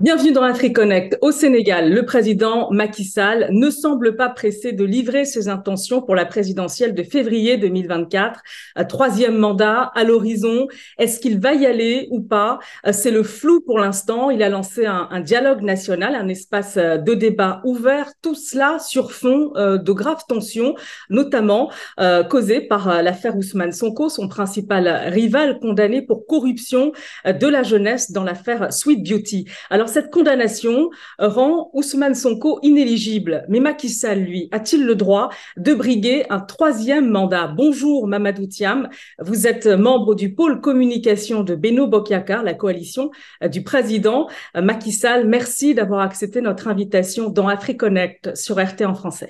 Bienvenue dans AfriConnect. Au Sénégal, le président Macky Sall ne semble pas pressé de livrer ses intentions pour la présidentielle de février 2024. Troisième mandat à l'horizon. Est-ce qu'il va y aller ou pas? C'est le flou pour l'instant. Il a lancé un, un, dialogue national, un espace de débat ouvert. Tout cela sur fond euh, de graves tensions, notamment euh, causées par l'affaire Ousmane Sonko, son principal rival condamné pour corruption de la jeunesse dans l'affaire Sweet Beauty. Alors cette condamnation rend Ousmane Sonko inéligible. Mais Macky lui, a-t-il le droit de briguer un troisième mandat? Bonjour Mamadou Thiam, vous êtes membre du pôle communication de Beno Bokyakar, la coalition du président Macky Sall. Merci d'avoir accepté notre invitation dans AfriConnect sur RT en français.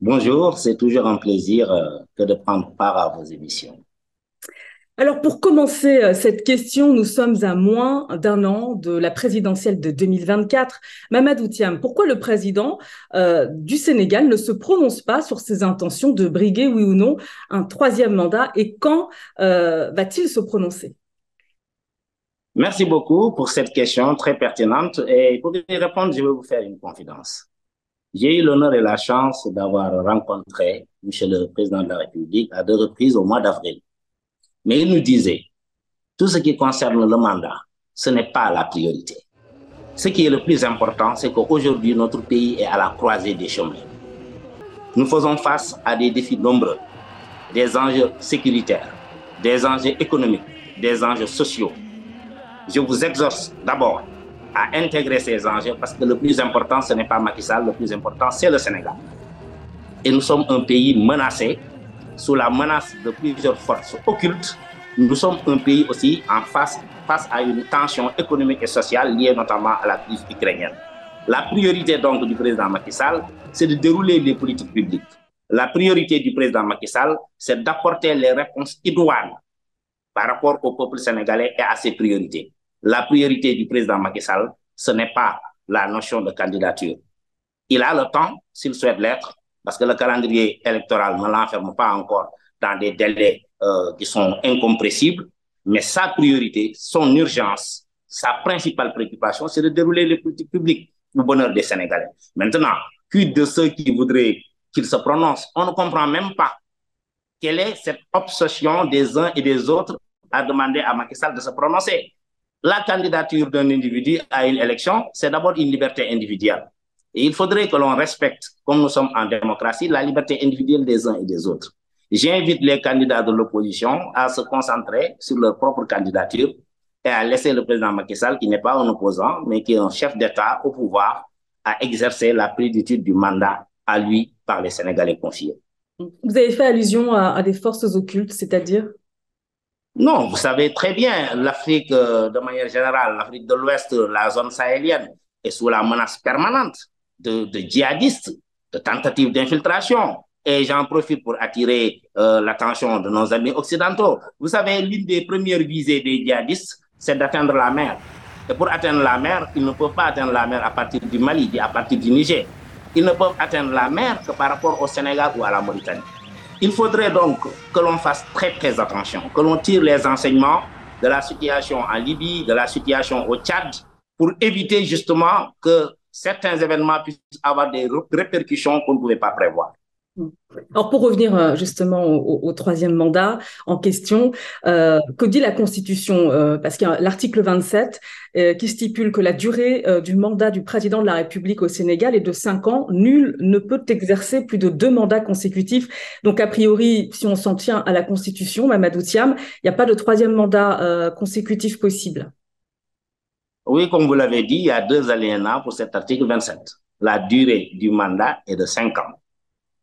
Bonjour, c'est toujours un plaisir euh, que de prendre part à vos émissions. Alors pour commencer euh, cette question, nous sommes à moins d'un an de la présidentielle de 2024. Mamadou Thiam, pourquoi le président euh, du Sénégal ne se prononce pas sur ses intentions de briguer, oui ou non, un troisième mandat et quand euh, va-t-il se prononcer? Merci beaucoup pour cette question très pertinente et pour y répondre, je vais vous faire une confidence. J'ai eu l'honneur et la chance d'avoir rencontré M. le Président de la République à deux reprises au mois d'avril. Mais il nous disait, tout ce qui concerne le mandat, ce n'est pas la priorité. Ce qui est le plus important, c'est qu'aujourd'hui, notre pays est à la croisée des chemins. Nous faisons face à des défis nombreux, des enjeux sécuritaires, des enjeux économiques, des enjeux sociaux. Je vous exhorte d'abord à intégrer ces enjeux parce que le plus important, ce n'est pas Macky le plus important, c'est le Sénégal. Et nous sommes un pays menacé sous la menace de plusieurs forces occultes, nous sommes un pays aussi en face, face à une tension économique et sociale liée notamment à la crise ukrainienne. La priorité donc du président Macky Sall, c'est de dérouler les politiques publiques. La priorité du président Macky Sall, c'est d'apporter les réponses idoines par rapport au peuple sénégalais et à ses priorités. La priorité du président Macky Sall, ce n'est pas la notion de candidature. Il a le temps, s'il souhaite l'être, parce que le calendrier électoral ne l'enferme pas encore dans des délais euh, qui sont incompressibles, mais sa priorité, son urgence, sa principale préoccupation, c'est de dérouler les politiques publiques au bonheur des Sénégalais. Maintenant, quid de ceux qui voudraient qu'il se prononce On ne comprend même pas quelle est cette obsession des uns et des autres à demander à Macky Sall de se prononcer. La candidature d'un individu à une élection, c'est d'abord une liberté individuelle. Et il faudrait que l'on respecte, comme nous sommes en démocratie, la liberté individuelle des uns et des autres. J'invite les candidats de l'opposition à se concentrer sur leur propre candidature et à laisser le président Macky Sall, qui n'est pas un opposant, mais qui est un chef d'État au pouvoir, à exercer la plénitude du mandat à lui par les Sénégalais confiés. Vous avez fait allusion à, à des forces occultes, c'est-à-dire? Non, vous savez très bien, l'Afrique, euh, de manière générale, l'Afrique de l'Ouest, la zone sahélienne, est sous la menace permanente de, djihadistes, de tentatives d'infiltration. Et j'en profite pour attirer euh, l'attention de nos amis occidentaux. Vous savez, l'une des premières visées des djihadistes, c'est d'atteindre la mer. Et pour atteindre la mer, ils ne peuvent pas atteindre la mer à partir du Mali, à partir du Niger. Ils ne peuvent atteindre la mer que par rapport au Sénégal ou à la Mauritanie. Il faudrait donc que l'on fasse très très attention, que l'on tire les enseignements de la situation en Libye, de la situation au Tchad, pour éviter justement que certains événements puissent avoir des répercussions qu'on ne pouvait pas prévoir. Alors pour revenir justement au, troisième mandat en question, euh, que dit la Constitution euh, Parce qu'il y a l'article 27 euh, qui stipule que la durée du mandat du président de la République au Sénégal est de cinq ans. Nul ne peut exercer plus de deux mandats consécutifs. Donc a priori, si on s'en tient à la Constitution, Mamadou Thiam, il n'y a pas de troisième mandat consécutif possible. Oui, comme vous l'avez dit, il y a deux alinéas pour cet article 27. La durée du mandat est de cinq ans.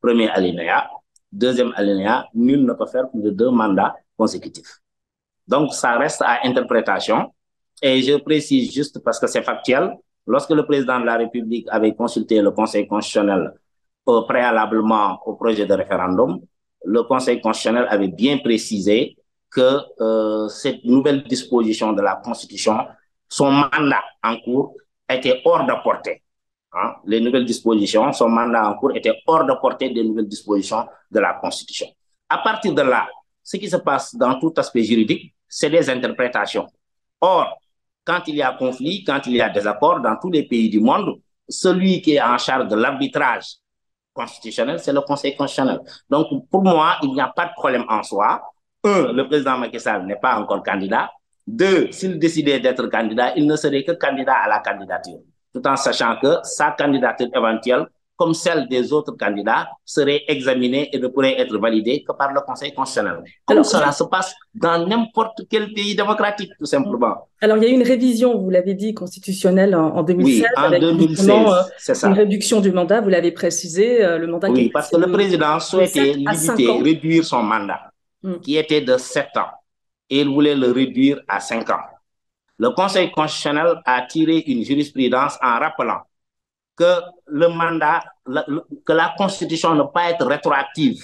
Premier alinéa. Deuxième alinéa, nul ne peut faire plus de deux mandats consécutifs. Donc, ça reste à interprétation. Et je précise juste parce que c'est factuel. Lorsque le président de la République avait consulté le Conseil constitutionnel euh, préalablement au projet de référendum, le Conseil constitutionnel avait bien précisé que euh, cette nouvelle disposition de la Constitution son mandat en cours était hors de portée. Hein? Les nouvelles dispositions, son mandat en cours était hors de portée des nouvelles dispositions de la Constitution. À partir de là, ce qui se passe dans tout aspect juridique, c'est des interprétations. Or, quand il y a conflit, quand il y a désaccord dans tous les pays du monde, celui qui est en charge de l'arbitrage constitutionnel, c'est le Conseil constitutionnel. Donc, pour moi, il n'y a pas de problème en soi. Un, le président Macky Sall n'est pas encore candidat. Deux, s'il décidait d'être candidat, il ne serait que candidat à la candidature, tout en sachant que sa candidature éventuelle comme celle des autres candidats, serait examinée et ne pourrait être validée que par le Conseil constitutionnel. Comme cela se passe dans n'importe quel pays démocratique, tout simplement. Alors, il y a eu une révision, vous l'avez dit, constitutionnelle en, 2016. Oui, en 2016, euh, c'est ça. Une réduction du mandat, vous l'avez précisé, euh, le mandat Oui, parce que le président souhaitait limiter, réduire son mandat, hmm. qui était de 7 ans, et il voulait le réduire à 5 ans. Le Conseil constitutionnel a tiré une jurisprudence en rappelant que le mandat, que la Constitution ne peut pas être rétroactive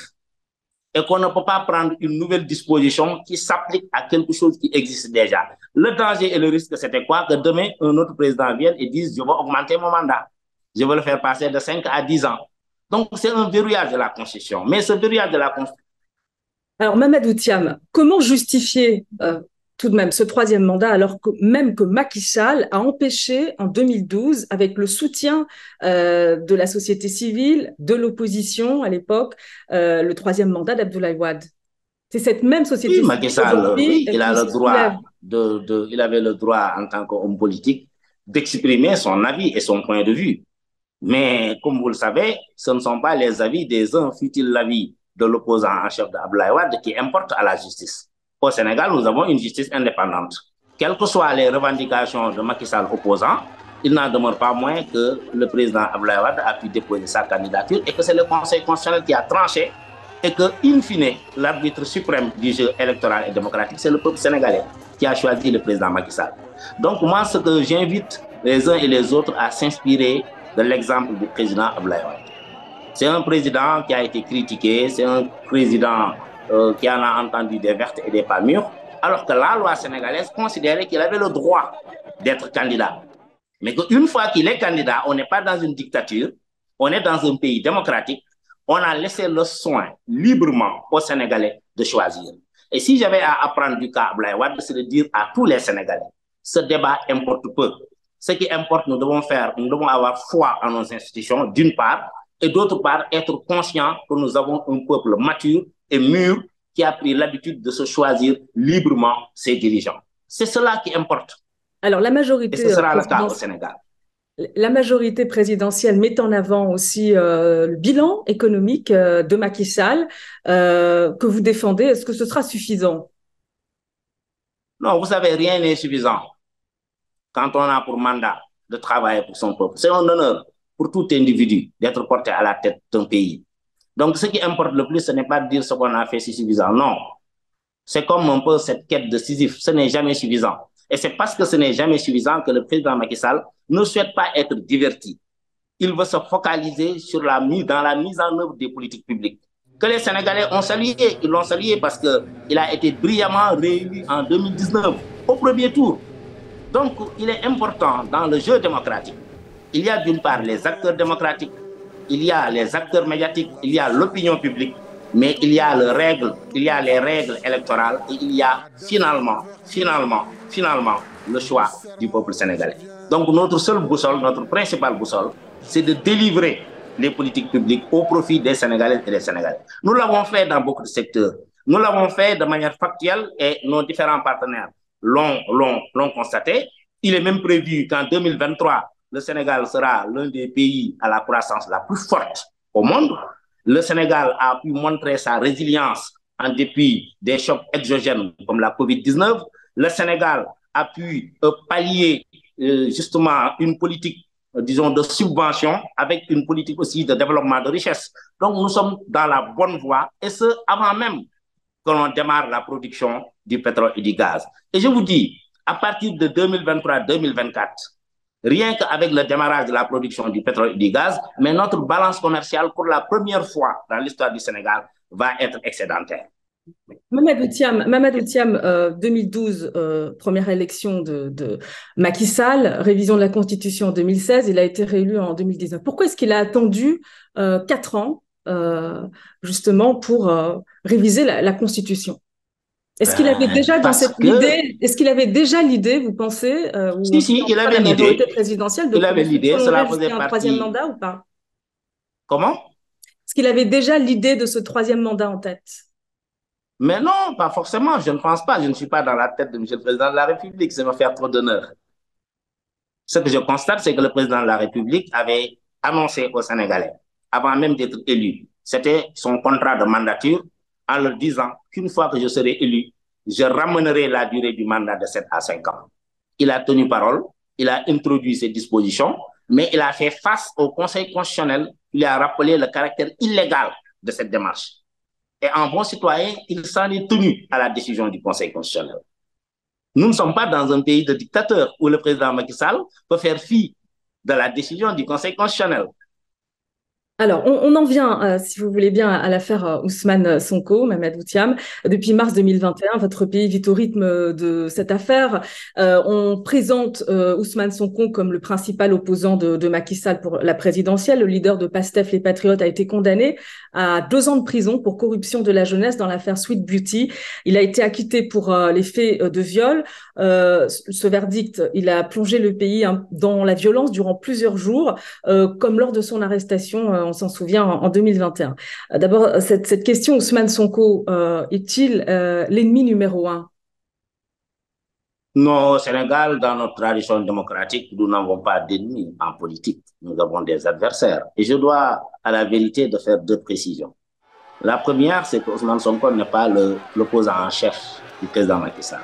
et qu'on ne peut pas prendre une nouvelle disposition qui s'applique à quelque chose qui existe déjà. Le danger et le risque, c'était quoi? Que demain, un autre président vienne et dise, je vais augmenter mon mandat. Je vais le faire passer de 5 à 10 ans. Donc, c'est un verrouillage de la Constitution. Mais ce verrouillage de la Constitution... Alors, Mamadou Thiam, comment justifier euh, tout de même ce troisième mandat, alors que même que Macky Sall a empêché en 2012, avec le soutien euh, de la société civile, de l'opposition à l'époque, euh, le troisième mandat d'Abdoulaye Wade? C'est cette même société oui, Macky Sall, oui, il a le droit de, de, il avait le droit en tant qu'homme politique d'exprimer son avis et son point de vue. Mais comme vous le savez, ce ne sont pas les avis des uns, fut-il l'avis de l'opposant en chef Wade, qui importent à la justice. Au Sénégal, nous avons une justice indépendante. Quelles que soient les revendications de Macky Sall opposants, il n'en demeure pas moins que le président Abdoulaye a pu déposer sa candidature et que c'est le Conseil constitutionnel qui a tranché et que, in fine, l'arbitre suprême du jeu électoral et démocratique, c'est le peuple sénégalais qui a choisi le président Macky Sall. Donc moi, ce que j'invite les uns et les autres à s'inspirer de l'exemple du président Abdoulaye C'est un président qui a été critiqué, c'est un président euh, qui en a entendu des vertes et des pas mûres, alors que la loi sénégalaise considérait qu'il avait le droit d'être candidat. Mais qu'une fois qu'il est candidat, on n'est pas dans une dictature, on est dans un pays démocratique, on a laissé le soin librement aux Sénégalais de choisir. Et si j'avais à apprendre du cas Blaïwad, c'est de dire à tous les Sénégalais, ce débat importe peu. Ce qui importe, nous devons faire, nous devons avoir foi en nos institutions, d'une part, et d'autre part, être conscients que nous avons un peuple mature et mûr qui a pris l'habitude de se choisir librement ses dirigeants. C'est cela qui importe. Alors, la majorité. Et ce sera le cas au Sénégal. La majorité présidentielle met en avant aussi euh, le bilan économique euh, de Macky Sall euh, que vous défendez. Est-ce que ce sera suffisant? Non, vous savez, rien n'est suffisant quand on a pour mandat de travailler pour son peuple. C'est un honneur pour tout individu d'être porté à la tête d'un pays. Donc, ce qui importe le plus, ce n'est pas de dire ce qu'on a fait, c'est suffisant. Non. C'est comme un peu cette quête de Sisyphe. Ce n'est jamais suffisant. Et c'est parce que ce n'est jamais suffisant que le président Macky Sall ne souhaite pas être diverti. Il veut se focaliser sur la mise, dans la mise en œuvre des politiques publiques. Que les Sénégalais ont salué, ils l'ont salué parce qu'il a été brillamment réélu en 2019, au premier tour. Donc, il est important dans le jeu démocratique. Il y a d'une part les acteurs démocratiques il y a les acteurs médiatiques, il y a l'opinion publique, mais il y a les règles, il y a les règles électorales et il y a finalement, finalement, finalement le choix du peuple sénégalais. Donc notre seule boussole, notre principale boussole, c'est de délivrer les politiques publiques au profit des Sénégalais et des Sénégalais. Nous l'avons fait dans beaucoup de secteurs. Nous l'avons fait de manière factuelle et nos différents partenaires l'ont constaté. Il est même prévu qu'en 2023, le Sénégal sera l'un des pays à la croissance la plus forte au monde. Le Sénégal a pu montrer sa résilience en dépit des chocs exogènes comme la COVID-19. Le Sénégal a pu euh, pallier euh, justement une politique, euh, disons, de subvention avec une politique aussi de développement de richesse. Donc nous sommes dans la bonne voie et ce, avant même que l'on démarre la production du pétrole et du gaz. Et je vous dis, à partir de 2023-2024, rien qu'avec le démarrage de la production du pétrole et du gaz, mais notre balance commerciale, pour la première fois dans l'histoire du Sénégal, va être excédentaire. Mamadou Thiam, Mamadou Thiam 2012, euh, euh, première élection de, de, Macky Sall, révision de la Constitution en 2016, il a été réélu en 2019. Pourquoi est-ce qu'il a attendu euh, quatre ans, justement, pour réviser la, la Constitution? Est-ce qu'il avait déjà dans cette idée, est-ce qu'il avait déjà l'idée, vous pensez, euh, si, si, il avait l'idée présidentielle de il avait l'idée, cela faisait un troisième mandat ou pas? Comment? Est-ce qu'il avait déjà l'idée de ce troisième mandat en tête? Mais non, pas forcément. Je ne pense pas. Je ne suis pas dans la tête de M. le Président de la République. Ça me faire trop d'honneur. Ce que je constate, c'est que le Président de la République avait annoncé aux Sénégalais, avant même d'être élu, c'était son contrat de mandature en leur disant qu'une fois que je serai élu, je ramènerai la durée du mandat de 7 à 5 ans. Il a tenu parole, il a introduit ses dispositions, mais il a fait face au Conseil constitutionnel, il a rappelé le caractère illégal de cette démarche. Et en bon citoyen, il s'en est tenu à la décision du Conseil constitutionnel. Nous ne sommes pas dans un pays de dictateurs où le président Macky Sall peut faire fi de la décision du Conseil constitutionnel. Alors, on, en vient, euh, si vous voulez bien, à l'affaire euh, Ousmane Sonko, Mohamed Outiam. Depuis mars 2021, votre pays vit au rythme de cette affaire. Euh, on présente Ousmane Sonko comme le principal opposant de, de, Macky Sall pour la présidentielle. Le leader de PASTEF, les Patriotes, a été condamné à deux ans de prison pour corruption de la jeunesse dans l'affaire Sweet Beauty. Il a été acquitté pour les faits de viol. ce verdict, il a plongé le pays hein, dans la violence durant plusieurs jours, comme lors de son arrestation on s'en souvient, en, 2021. Euh, d'abord, cette, question, Ousmane Sonko, euh, est-il euh, l'ennemi numéro un? Non, au Sénégal, dans notre tradition démocratique, nous n'avons pas d'ennemis en politique. Nous avons des adversaires. Et je dois, à la vérité, de faire deux précisions. La première, c'est que Ousmane Sonko n'est pas l'opposant en chef du président Macky Sall.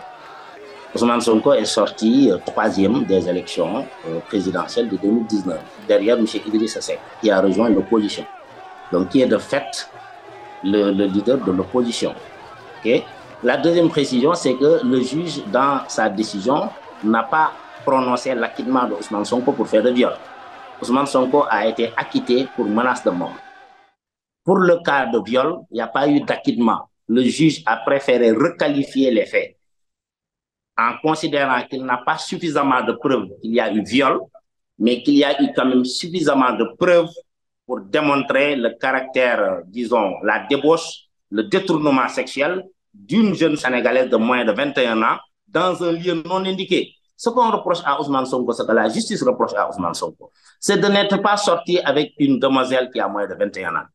Ousmane Sonko est sorti troisième des élections présidentielles de 2019 derrière M. Idriss Seck, qui a rejoint l'opposition. Donc, qui est de fait le, leader de l'opposition. La deuxième précision, c'est que le juge, dans sa décision, n'a pas prononcé l'acquittement de Ousmane Sonko pour faire de viol. Ousmane Sonko a été acquitté pour menace de mort. Pour le cas de viol, il n'y a pas eu d'acquittement. Le juge a préféré requalifier les faits en considérant qu'il n'a pas suffisamment de preuves qu'il y a eu viol mais qu'il y a eu quand même suffisamment de preuves pour démontrer le caractère, disons, la débauche, le détournement sexuel d'une jeune Sénégalaise de moins de 21 ans dans un lieu non indiqué. Ce qu'on reproche à Ousmane Sonko, ce que la justice reproche à Ousmane Sonko, c'est de n'être pas sorti avec une demoiselle qui a moins de 21 ans.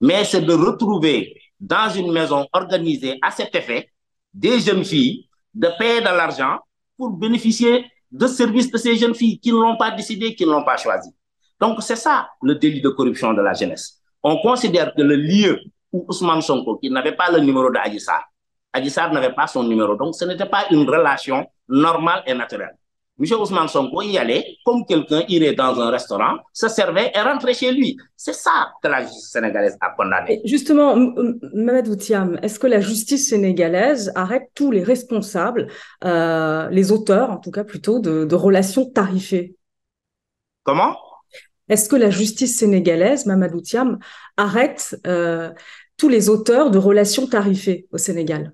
Mais c'est de retrouver dans une maison organisée à cet effet des jeunes filles, de payer de l'argent pour bénéficier de service de ces jeunes filles qui ne l'ont pas décidé, qui ne l'ont pas choisi. Donc, c'est ça le délit de corruption de la jeunesse. On considère que le lieu où Ousmane Sonko, qui n'avait pas le numéro d'Adissar, Adissar n'avait pas son numéro, donc ce n'était pas une relation normale et naturelle. M. Ousmane Sonko y allait comme quelqu'un irait dans un restaurant, se servait et rentrait chez lui. C'est ça que la justice sénégalaise a condamné. justement, Mohamed Outiam, est-ce que la justice sénégalaise arrête tous les responsables, euh, les auteurs en tout cas plutôt, de, relations tarifées? Comment? Est-ce que la justice sénégalaise, Mohamed Outiam, arrête euh, tous les auteurs de relations tarifées au Sénégal?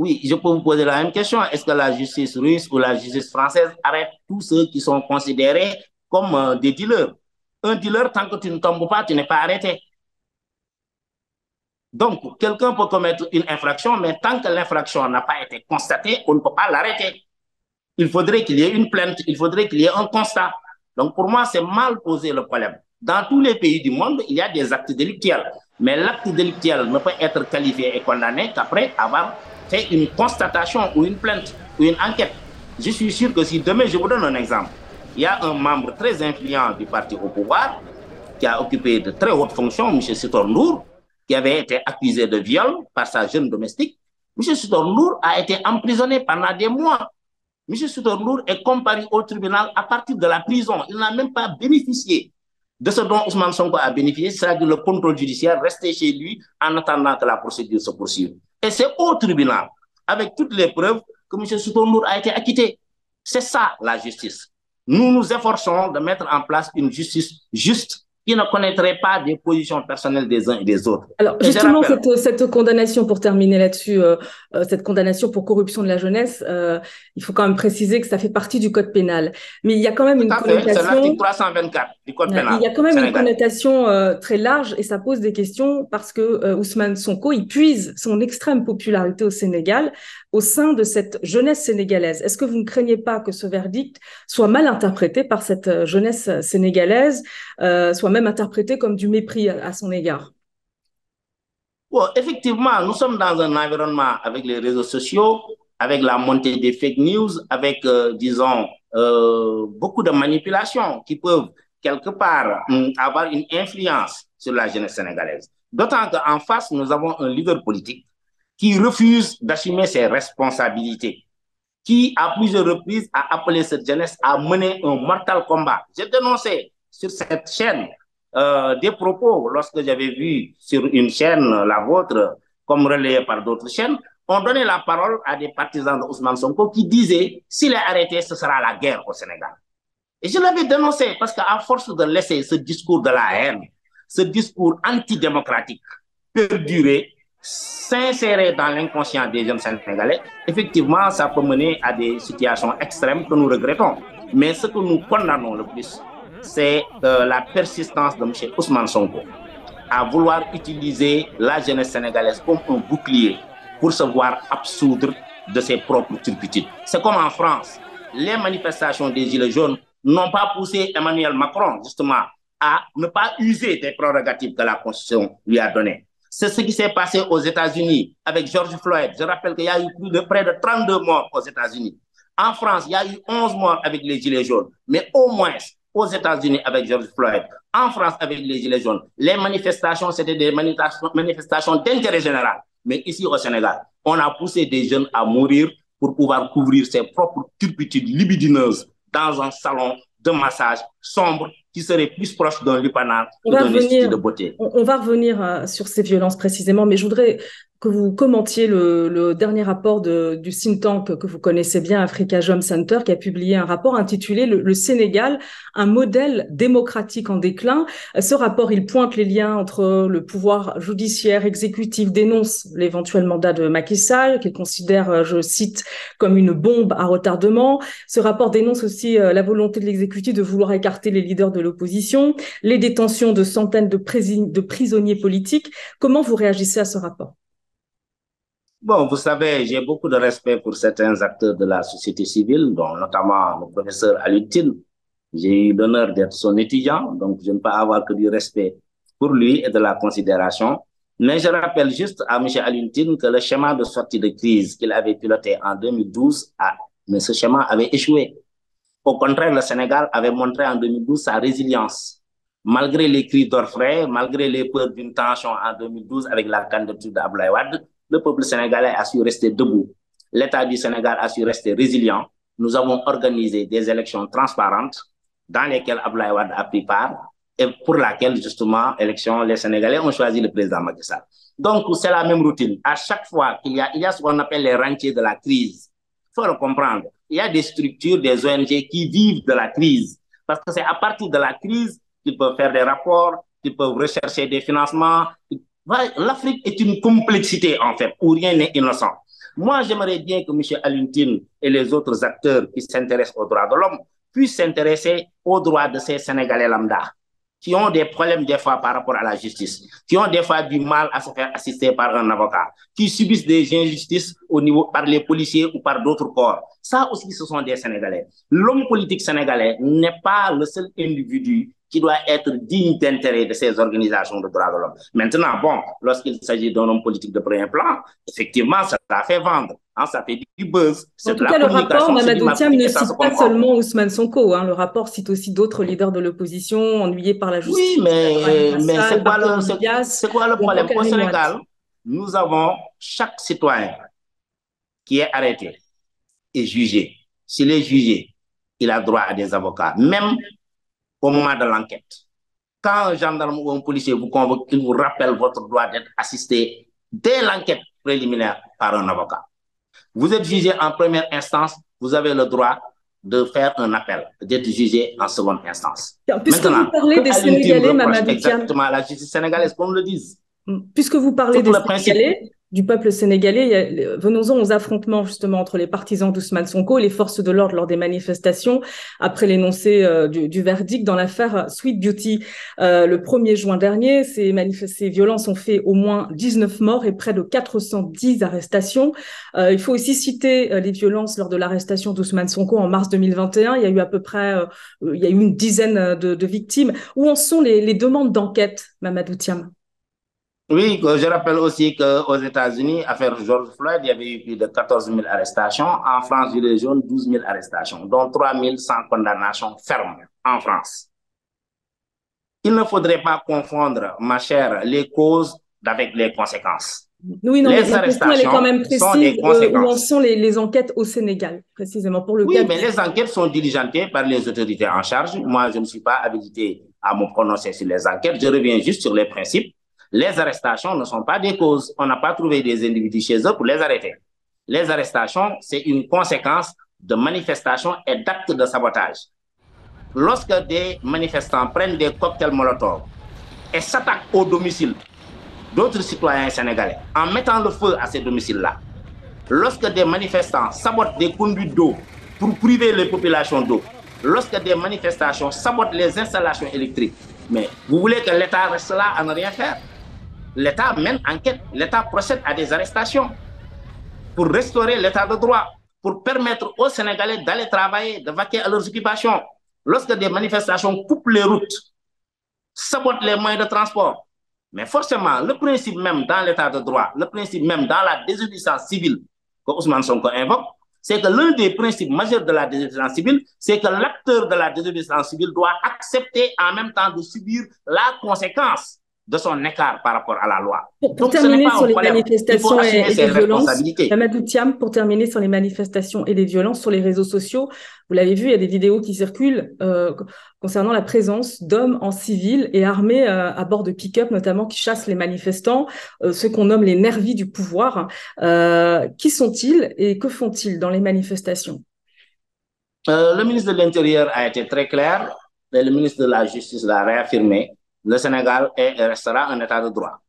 Oui, je peux vous poser la même question. Est-ce que la justice russe ou la justice française arrête tous ceux qui sont considérés comme euh, des dealers? Un dealer, tant que tu ne tombes pas, tu n'es pas arrêté. Donc, quelqu'un peut commettre une infraction, mais tant que l'infraction n'a pas été constatée, on ne peut pas l'arrêter. Il faudrait qu'il y ait une plainte, il faudrait qu'il y ait un constat. Donc, pour moi, c'est mal posé le problème. Dans tous les pays du monde, il y a des actes délictuels. Mais l'acte délictuel ne peut être qualifié et condamné qu'après avoir fait une constatation ou une plainte ou une enquête. Je suis sûr que si demain, je vous donne un exemple, il y a un membre très influent du parti au pouvoir qui a occupé de très hautes fonctions, M. Sitor Nour, qui avait été accusé de viol par sa jeune domestique. M. Sitor Nour a été emprisonné pendant des mois. M. Sitor Nour est comparé au tribunal à partir de la prison. Il n'a même pas bénéficié de ce dont Ousmane Sonko a bénéficié, c'est-à-dire le contrôle judiciaire, resté chez lui en attendant que la procédure se poursuive. Et c'est au tribunal, avec toutes les preuves, que M. Soutonour a été acquitté. C'est ça la justice. Nous nous efforçons de mettre en place une justice juste qui ne connaîtraient pas des positions personnelles des uns et des autres. Alors, justement, cette, cette, condamnation, pour terminer là-dessus, euh, euh, cette condamnation pour corruption de la jeunesse, euh, il faut quand même préciser que ça fait partie du code pénal. Mais il y a quand même une connotation... C'est l'article 324 du code pénal. Il y a quand même une connotation très large et ça pose des questions parce que Ousmane Sonko, il puise son extrême popularité au Sénégal au sein de cette jeunesse sénégalaise. Est-ce que vous ne craignez pas que ce verdict soit mal interprété par cette jeunesse sénégalaise, soit même interprété comme du mépris à, son égard? Bon, Effectivement, nous sommes dans un environnement avec les réseaux sociaux, avec la montée des fake news, avec, euh, disons, euh, beaucoup de manipulations qui peuvent quelque part hum, avoir une influence sur la jeunesse sénégalaise. D'autant qu'en face, nous avons un leader politique qui refuse d'assumer ses responsabilités, qui à plusieurs reprises a appelé cette jeunesse à mener un mortal combat. J'ai dénoncé sur cette chaîne euh, des propos lorsque j'avais vu sur une chaîne, la vôtre, comme relayée par d'autres chaînes, on donnait la parole à des partisans de Ousmane Sonko qui disaient s'il est arrêté, ce sera la guerre au Sénégal. Et je l'avais dénoncé parce qu'à force de laisser ce discours de la haine, ce discours antidémocratique perdurer, s'insérer dans l'inconscient des jeunes Sénégalais, effectivement, ça peut mener à des situations extrêmes que nous regrettons. Mais ce que nous condamnons le plus, c'est euh, la persistance de M. Ousmane Sonko à vouloir utiliser la jeunesse sénégalaise comme un bouclier pour se voir absoudre de ses propres turpitudes. C'est comme en France, les manifestations des Gilets jaunes n'ont pas poussé Emmanuel Macron, justement, à ne pas user des prérogatives que la Constitution lui a données. C'est ce qui s'est passé aux États-Unis avec George Floyd. Je rappelle qu'il y a eu plus de près de 32 morts aux États-Unis. En France, il y a eu 11 morts avec les Gilets jaunes. Mais au moins, aux États-Unis avec George Floyd, en France avec les Gilets jaunes, les manifestations, c'était des manifestations d'intérêt général. Mais ici au Sénégal, on a poussé des jeunes à mourir pour pouvoir couvrir ses propres turpitudes libidineuses dans un salon de massage sombre qui serait plus proche d'un lupanar que d'un de beauté. On, va revenir euh, sur ces violences précisément, mais je voudrais que vous commentiez le, dernier rapport de, du think tank que vous connaissez bien, Africa Jom Center, qui a publié un rapport intitulé le, Sénégal, un modèle démocratique en déclin. Ce rapport, il pointe les liens entre le pouvoir judiciaire, exécutif, dénonce l'éventuel mandat de Macky Sall, qu'il considère, je cite, comme une bombe à retardement. Ce rapport dénonce aussi euh, la volonté de l'exécutif de vouloir écarter les leaders de l'opposition, les détentions de centaines de, de prisonniers politiques. Comment vous réagissez à ce rapport? Bon, vous savez, j'ai beaucoup de respect pour certains acteurs de la société civile, dont notamment le professeur Alutin. J'ai eu l'honneur d'être son étudiant, donc je ne peux avoir que du respect pour lui et de la considération. Mais je rappelle juste à M. Alutin que le schéma de sortie de crise qu'il avait piloté en 2012, a, mais ce schéma avait échoué. Au contraire, le Sénégal avait montré en 2012 sa résilience. Malgré les cris d'orfraie, malgré les peurs d'une tension en 2012 avec la candidature d'Abdoulaye Wade, le peuple sénégalais a su rester debout. L'État du Sénégal a su rester résilient. Nous avons organisé des élections transparentes dans lesquelles Abdoulaye a pris part et pour laquelle, justement, les Sénégalais ont choisi le président Macky Sall. Donc, c'est la même routine. À chaque fois qu'il y a, ce qu'on appelle les rentiers de la crise. Il faut le comprendre. Il y a des structures, des ONG qui vivent de la crise. Parce que c'est à partir de la crise qu'ils peuvent faire des rapports, qu'ils peuvent rechercher des financements, L'Afrique est une complexité, en fait, où rien n'est innocent. Moi, j'aimerais bien que M. Aluntine et les autres acteurs qui s'intéressent aux droits de l'homme puissent s'intéresser aux droits de ces Sénégalais lambda, qui ont des problèmes des fois par rapport à la justice, qui ont des fois du mal à se faire assister par un avocat, qui subissent des injustices au niveau par les policiers ou par d'autres corps. Ça aussi, ce sont des Sénégalais. L'homme politique sénégalais n'est pas le seul individu qui doit être digne d'intérêt de ces organisations de droits de l'homme. Maintenant, bon, lorsqu'il s'agit d'un homme politique de premier plan, effectivement, ça, a fait vendre, hein, ça fait du buzz. En tout cas, le rapport, Mamadou Thiam ne cite pas seulement Ousmane Sonko, hein, le rapport cite aussi d'autres leaders de l'opposition ennuyés par la justice. Oui, mais, mais c'est quoi, le, quoi le problème? Au Sénégal, nous avons chaque citoyen qui est arrêté et jugé. S'il est jugé, il a droit à des avocats, même au moment de l'enquête. Quand un gendarme ou un policier vous convoque, il vous rappelle votre droit d'être assisté dès l'enquête préliminaire par un avocat. Vous êtes jugé en première instance, vous avez le droit de faire un appel, d'être jugé en seconde instance. Puisque Maintenant, vous parlez des Sénégalais, Mamadou Exactement, la justice sénégalaise, qu'on le dise. Puisque vous parlez des Sénégalais, du peuple sénégalais. Venons-en aux affrontements justement entre les partisans d'Ousmane Sonko et les forces de l'ordre lors des manifestations après l'énoncé euh, du, verdict dans l'affaire Sweet Beauty. Euh, le 1er juin dernier, ces, ces, violences ont fait au moins 19 morts et près de 410 arrestations. Euh, il faut aussi citer les violences lors de l'arrestation d'Ousmane Sonko en mars 2021. Il y a eu à peu près il y a eu une dizaine de, victimes. Où en sont les, les demandes d'enquête, Mamadou Thiam? Oui, je rappelle aussi qu'aux États-Unis, affaire George Floyd, il y avait eu plus de 14 000 arrestations. En France, il y a eu 12 000 arrestations, dont 3 100 condamnations fermes en France. Il ne faudrait pas confondre, ma chère, les causes avec les conséquences. Oui, non, les mais arrestations elle est quand même précise. Euh, où en sont les, les, enquêtes au Sénégal, précisément pour le Oui, mais les enquêtes sont diligentées par les autorités en charge. Moi, je ne suis pas habilité à me prononcer sur les enquêtes. Je reviens juste sur les principes. Les arrestations ne sont pas des causes. On n'a pas trouvé des individus chez eux pour les arrêter. Les arrestations, c'est une conséquence de manifestations et d'actes de sabotage. Lorsque des manifestants prennent des cocktails Molotov et s'attaquent au domicile d'autres citoyens sénégalais en mettant le feu à ces domiciles-là, lorsque des manifestants sabotent des conduits d'eau pour priver les populations d'eau, lorsque des manifestations sabotent les installations électriques, mais vous voulez que l'État reste là à ne rien faire? l'État mène enquête, l'État procède à des arrestations pour restaurer l'État de droit, pour permettre aux Sénégalais d'aller travailler, de vaquer à leurs occupations. Lorsque des manifestations coupent les routes, sabotent les moyens de transport, mais forcément, le principe même dans l'État de droit, le principe même dans la désobéissance civile que Ousmane Sonko invoque, c'est que l'un des principes majeurs de la désobéissance civile, c'est que l'acteur de la désobéissance civile doit accepter en même temps de subir la conséquence de son écart par rapport à la loi. Pour, terminer sur les manifestations et, les violences, Thiam, pour terminer sur les manifestations et les violences sur les réseaux sociaux, vous l'avez vu, il y a des vidéos qui circulent euh, concernant la présence d'hommes en civil et armés euh, à bord de pick-up, notamment qui chassent les manifestants, euh, ceux qu'on nomme les nervis du pouvoir. qui sont-ils et que font-ils dans les manifestations? Le ministre de l'Intérieur a été très clair, et le ministre de la Justice l'a réaffirmé le Sénégal est, restera un État de droit.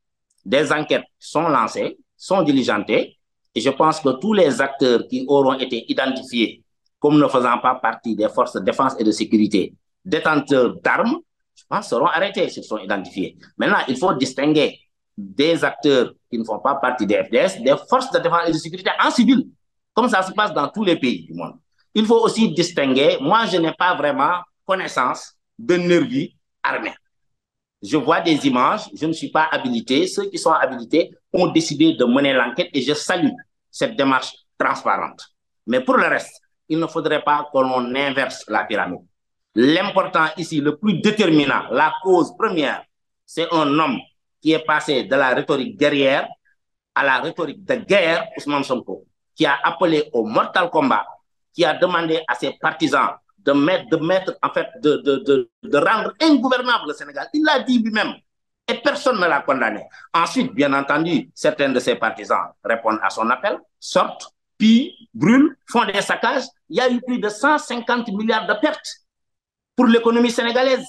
Des enquêtes sont lancées, sont diligentées, et je pense que tous les acteurs qui auront été identifiés comme ne faisant pas partie des forces de défense et de sécurité, détenteurs d'armes, je pense, seront arrêtés s'ils sont identifiés. Maintenant, il faut distinguer des acteurs qui ne font pas partie des FDS, des forces de défense et de sécurité en civil, comme ça se passe dans tous les pays du monde. Il faut aussi distinguer, moi, je n'ai pas vraiment connaissance de nervis je vois des images, je ne suis pas habilité. Ceux qui sont habilités ont décidé de mener l'enquête et je salue cette démarche transparente. Mais pour le reste, il ne faudrait pas que l'on inverse la pyramide. L'important ici, le plus déterminant, la cause première, c'est un homme qui est passé de la rhétorique guerrière à la rhétorique de guerre, Ousmane Sonko, qui a appelé au mortal combat, qui a demandé à ses partisans de mettre, de mettre en fait, de, de, de, de rendre ingouvernable le Sénégal. Il l'a dit lui-même. Et personne ne l'a condamné. Ensuite, bien entendu, certains de ses partisans répondent à son appel, sortent, pillent, brûlent, font des saccages. Il y a eu plus de 150 milliards de pertes pour l'économie sénégalaise.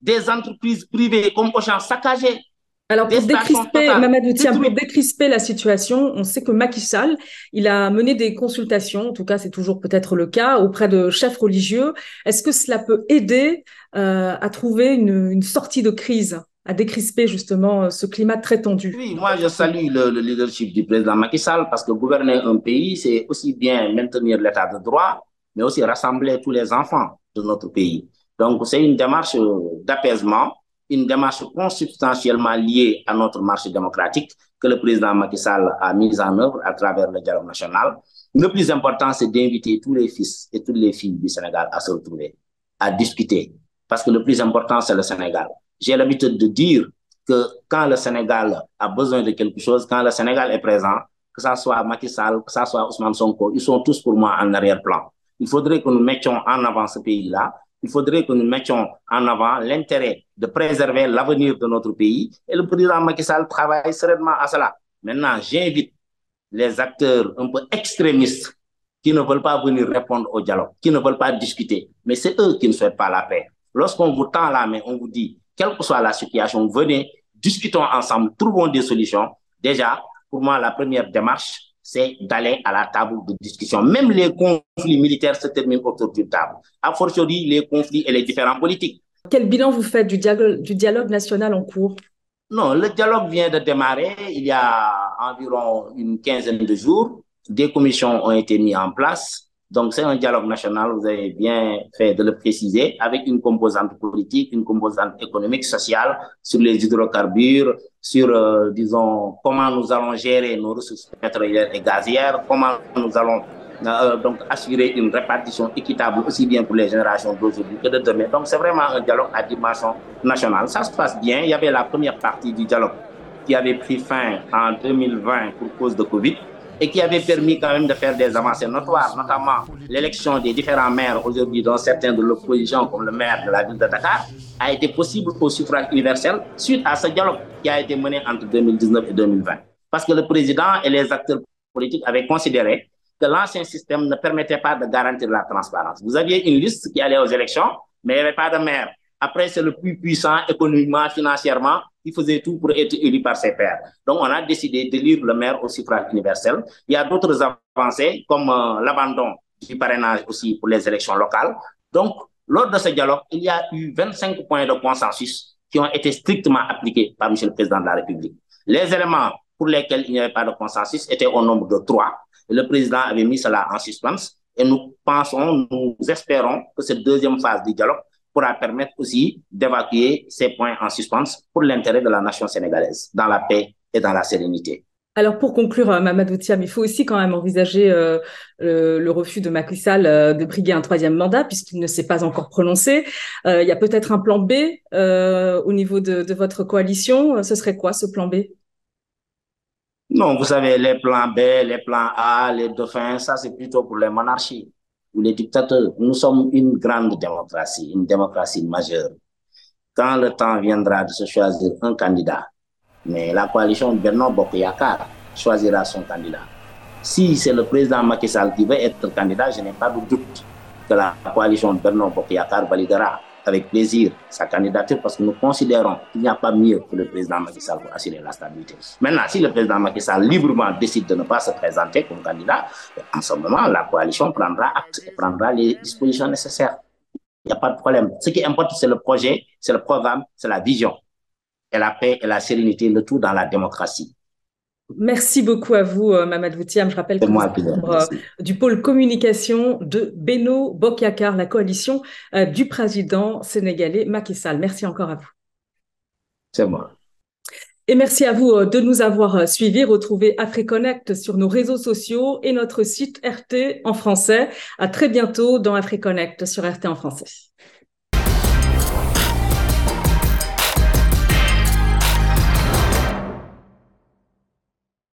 Des entreprises privées comme Auchan saccagées, alors pour décrisper, Mamadou pour décrisper la situation, on sait que Macky Sall, il a mené des consultations, en tout cas c'est toujours peut-être le cas, auprès de chefs religieux. Est-ce que cela peut aider euh, à trouver une, une, sortie de crise, à décrisper justement euh, ce climat très tendu? Oui, moi je salue le, le leadership du président Macky Sall parce que gouverner un pays, c'est aussi bien maintenir l'état de droit, mais aussi rassembler tous les enfants de notre pays. Donc c'est une démarche d'apaisement une démarche consubstantiellement liée à notre marché démocratique que le président Macky Sall a mise en œuvre à travers le dialogue national. Le plus important, c'est d'inviter tous les fils et toutes les filles du Sénégal à se retrouver, à discuter, parce que le plus important, c'est le Sénégal. J'ai l'habitude de dire que quand le Sénégal a besoin de quelque chose, quand le Sénégal est présent, que ça soit Macky Sall, que ça soit Ousmane Sonko, ils sont tous pour moi en arrière-plan. Il faudrait que nous mettions en avant ce pays-là il faudrait que nous mettions en avant l'intérêt de préserver l'avenir de notre pays et le président Macky Sall travaille sereinement à cela. Maintenant, j'invite les acteurs un peu extrémistes qui ne veulent pas venir répondre au dialogue, qui ne veulent pas discuter. Mais c'est eux qui ne souhaitent pas la paix. Lorsqu'on vous tend la main, on vous dit, quelle que soit la situation, venez, discutons ensemble, trouvons des solutions. Déjà, pour moi, la première démarche, c'est d'aller à la table de discussion. Même les conflits militaires se terminent autour d'une table. A fortiori, les conflits et les différents politiques. Quel bilan vous faites du dialogue, du dialogue national en cours? Non, le dialogue vient de démarrer il y a environ une quinzaine de jours. Des commissions ont été mises en place. Donc, c'est un dialogue national, vous avez bien fait de le préciser, avec une composante politique, une composante économique, sociale, sur les hydrocarbures, sur, euh, disons, comment nous allons gérer nos ressources pétrolières et gazières, comment nous allons euh, donc assurer une répartition équitable aussi bien pour les générations d'aujourd'hui que de demain. Donc, c'est vraiment un dialogue à dimension nationale. Ça se passe bien. Il y avait la première partie du dialogue qui avait pris fin en 2020 pour cause de Covid et qui avait permis quand même de faire des avancées notoires, notamment l'élection des différents maires aujourd'hui, dont certains de l'opposition, comme le maire de la ville de Dakar, a été possible au suffrage universel suite à ce dialogue qui a été mené entre 2019 et 2020. Parce que le président et les acteurs politiques avaient considéré que l'ancien système ne permettait pas de garantir la transparence. Vous aviez une liste qui allait aux élections, mais il n'y avait pas de maire. Après, c'est le plus puissant économiquement, financièrement, qui faisait tout pour être élu par ses pairs. Donc, on a décidé d'élire le maire au suffrage universel. Il y a d'autres avancées, comme euh, l'abandon du parrainage aussi pour les élections locales. Donc, lors de ce dialogue, il y a eu 25 points de consensus qui ont été strictement appliqués par M. le Président de la République. Les éléments pour lesquels il n'y avait pas de consensus étaient au nombre de trois. Le président avait mis cela en suspense. Et nous pensons, nous espérons que cette deuxième phase du dialogue pourra permettre aussi d'évacuer ces points en suspens pour l'intérêt de la nation sénégalaise, dans la paix et dans la sérénité. Alors pour conclure, euh, Mamadou Thiam, il faut aussi quand même envisager euh, le, refus de Macky Sall euh, de briguer un troisième mandat puisqu'il ne s'est pas encore prononcé. il y a peut-être un plan B au niveau de, de, votre coalition. Ce serait quoi ce plan B? Non, vous savez, les plans B, les plans A, les dauphins, ça c'est plutôt pour les monarchies les dictateurs. Nous sommes une grande démocratie, une démocratie majeure. Quand le temps viendra de se choisir un candidat, mais la coalition Bernard Bokoyakar choisira son candidat. Si c'est le président Macky Sall qui veut être candidat, je n'ai pas de doute que la coalition Bernard Bokoyakar validera avec plaisir sa candidature parce que nous considérons qu'il n'y a pas mieux que le président Macky Sall pour assurer la stabilité. Maintenant, si le président Macky Sall librement décide de ne pas se présenter comme candidat, en ce moment, la coalition prendra acte prendra les dispositions nécessaires. Il n'y a pas de problème. Ce qui importe, c'est le projet, c'est le programme, c'est la vision. Et la paix et la sérénité, le tout dans la démocratie. Merci beaucoup à vous, euh, Mamadou Thiam. Je rappelle que vous êtes membre euh, du pôle communication de Beno Bokyakar, la coalition euh, du président sénégalais Macky Sall. Merci encore à vous. C'est moi. Et merci à vous de nous avoir suivis. Retrouvez AfriConnect sur nos réseaux sociaux et notre site RT en français. À très bientôt dans AfriConnect sur RT en français.